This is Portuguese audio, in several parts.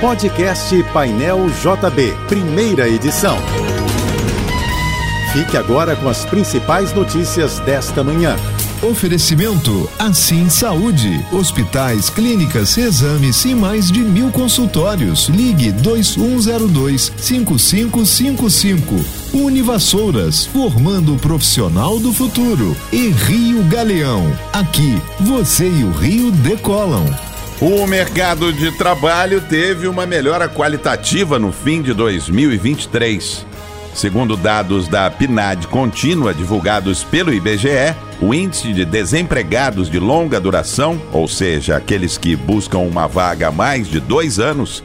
Podcast Painel JB, primeira edição. Fique agora com as principais notícias desta manhã. Oferecimento Assim Saúde. Hospitais, clínicas, exames e mais de mil consultórios. Ligue 2102 5555. Univassouras, formando o profissional do futuro. E Rio Galeão. Aqui, você e o Rio decolam. O mercado de trabalho teve uma melhora qualitativa no fim de 2023. Segundo dados da PNAD contínua divulgados pelo IBGE, o índice de desempregados de longa duração, ou seja, aqueles que buscam uma vaga há mais de dois anos,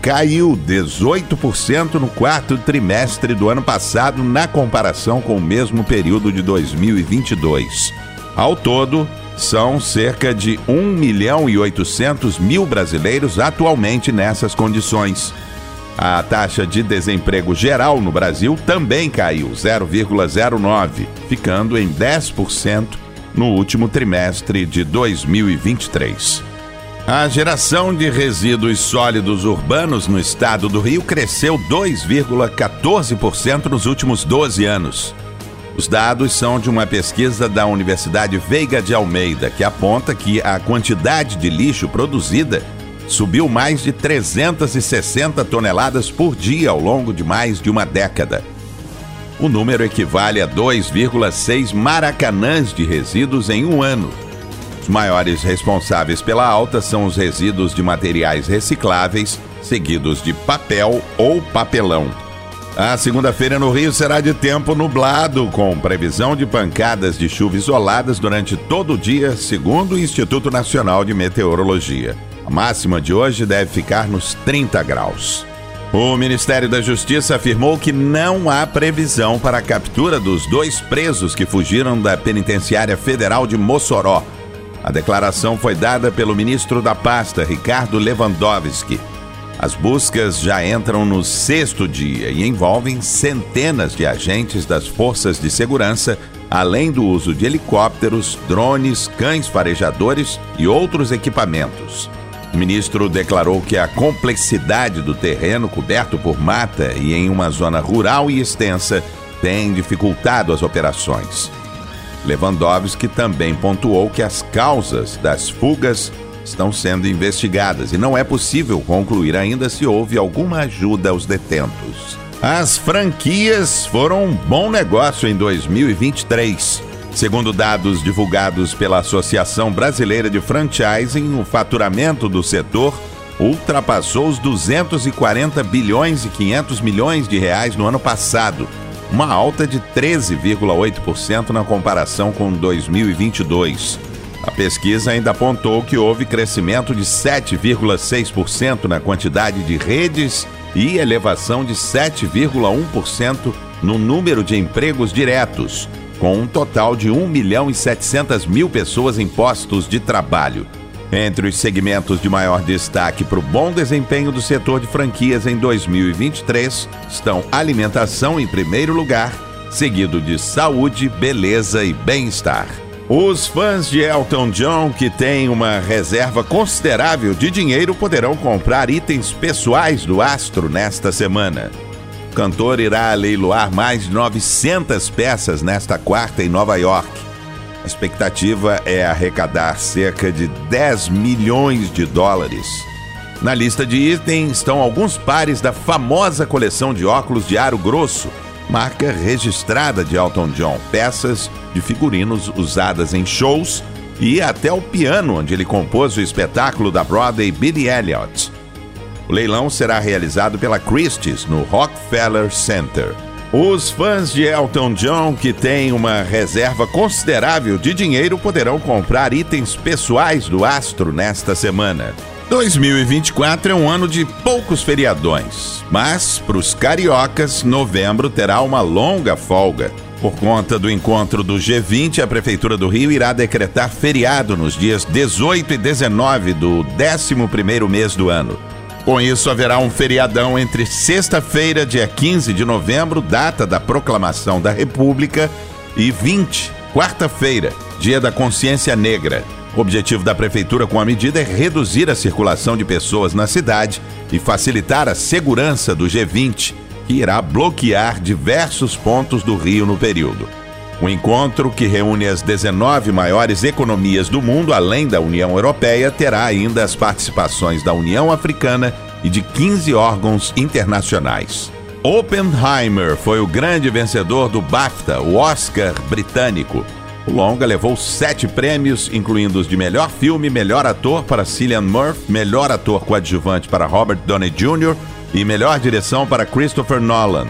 caiu 18% no quarto trimestre do ano passado na comparação com o mesmo período de 2022. Ao todo, são cerca de 1 milhão e 800 mil brasileiros atualmente nessas condições. A taxa de desemprego geral no Brasil também caiu 0,09, ficando em 10% no último trimestre de 2023. A geração de resíduos sólidos urbanos no estado do Rio cresceu 2,14% nos últimos 12 anos. Os dados são de uma pesquisa da Universidade Veiga de Almeida, que aponta que a quantidade de lixo produzida subiu mais de 360 toneladas por dia ao longo de mais de uma década. O número equivale a 2,6 maracanãs de resíduos em um ano. Os maiores responsáveis pela alta são os resíduos de materiais recicláveis, seguidos de papel ou papelão. A segunda-feira no Rio será de tempo nublado, com previsão de pancadas de chuva isoladas durante todo o dia, segundo o Instituto Nacional de Meteorologia. A máxima de hoje deve ficar nos 30 graus. O Ministério da Justiça afirmou que não há previsão para a captura dos dois presos que fugiram da Penitenciária Federal de Mossoró. A declaração foi dada pelo ministro da pasta, Ricardo Lewandowski. As buscas já entram no sexto dia e envolvem centenas de agentes das forças de segurança, além do uso de helicópteros, drones, cães farejadores e outros equipamentos. O ministro declarou que a complexidade do terreno coberto por mata e em uma zona rural e extensa tem dificultado as operações. Lewandowski também pontuou que as causas das fugas estão sendo investigadas e não é possível concluir ainda se houve alguma ajuda aos detentos. As franquias foram um bom negócio em 2023. Segundo dados divulgados pela Associação Brasileira de Franchising, o faturamento do setor ultrapassou os 240 bilhões e 500 milhões de reais no ano passado, uma alta de 13,8% na comparação com 2022. A pesquisa ainda apontou que houve crescimento de 7,6% na quantidade de redes e elevação de 7,1% no número de empregos diretos, com um total de 1 milhão e 700 mil pessoas em postos de trabalho. Entre os segmentos de maior destaque para o bom desempenho do setor de franquias em 2023 estão alimentação em primeiro lugar, seguido de saúde, beleza e bem-estar. Os fãs de Elton John que têm uma reserva considerável de dinheiro poderão comprar itens pessoais do astro nesta semana. O cantor irá leiloar mais de 900 peças nesta quarta em Nova York. A expectativa é arrecadar cerca de 10 milhões de dólares. Na lista de itens estão alguns pares da famosa coleção de óculos de aro grosso, marca registrada de Elton John, peças de figurinos usadas em shows e até o piano onde ele compôs o espetáculo da Broadway Billy Elliot. O leilão será realizado pela Christie's no Rockefeller Center. Os fãs de Elton John que têm uma reserva considerável de dinheiro poderão comprar itens pessoais do astro nesta semana. 2024 é um ano de poucos feriadões, mas para os cariocas, novembro terá uma longa folga. Por conta do encontro do G20, a Prefeitura do Rio irá decretar feriado nos dias 18 e 19 do 11º mês do ano. Com isso, haverá um feriadão entre sexta-feira, dia 15 de novembro, data da proclamação da República, e 20, quarta-feira, dia da consciência negra. O objetivo da prefeitura com a medida é reduzir a circulação de pessoas na cidade e facilitar a segurança do G20, que irá bloquear diversos pontos do Rio no período. O encontro, que reúne as 19 maiores economias do mundo, além da União Europeia, terá ainda as participações da União Africana e de 15 órgãos internacionais. Oppenheimer foi o grande vencedor do BAFTA, o Oscar britânico. O longa levou sete prêmios, incluindo os de melhor filme, melhor ator para Cillian Murphy, melhor ator coadjuvante para Robert Downey Jr. e melhor direção para Christopher Nolan.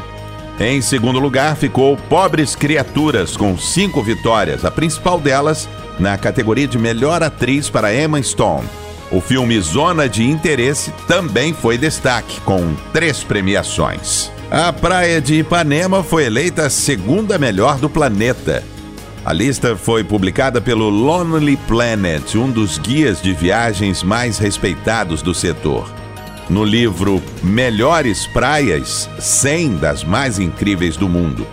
Em segundo lugar ficou Pobres Criaturas, com cinco vitórias, a principal delas na categoria de melhor atriz para Emma Stone. O filme Zona de Interesse também foi destaque, com três premiações. A praia de Ipanema foi eleita a segunda melhor do planeta. A lista foi publicada pelo Lonely Planet, um dos guias de viagens mais respeitados do setor no livro Melhores Praias 100 das mais incríveis do mundo.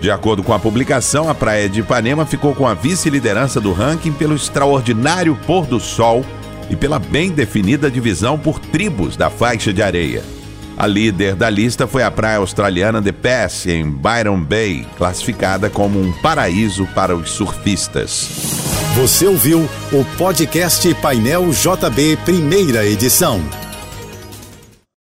De acordo com a publicação, a praia de Ipanema ficou com a vice-liderança do ranking pelo extraordinário pôr do sol e pela bem definida divisão por tribos da faixa de areia. A líder da lista foi a praia australiana de Pass, em Byron Bay, classificada como um paraíso para os surfistas. Você ouviu o podcast Painel JB, primeira edição.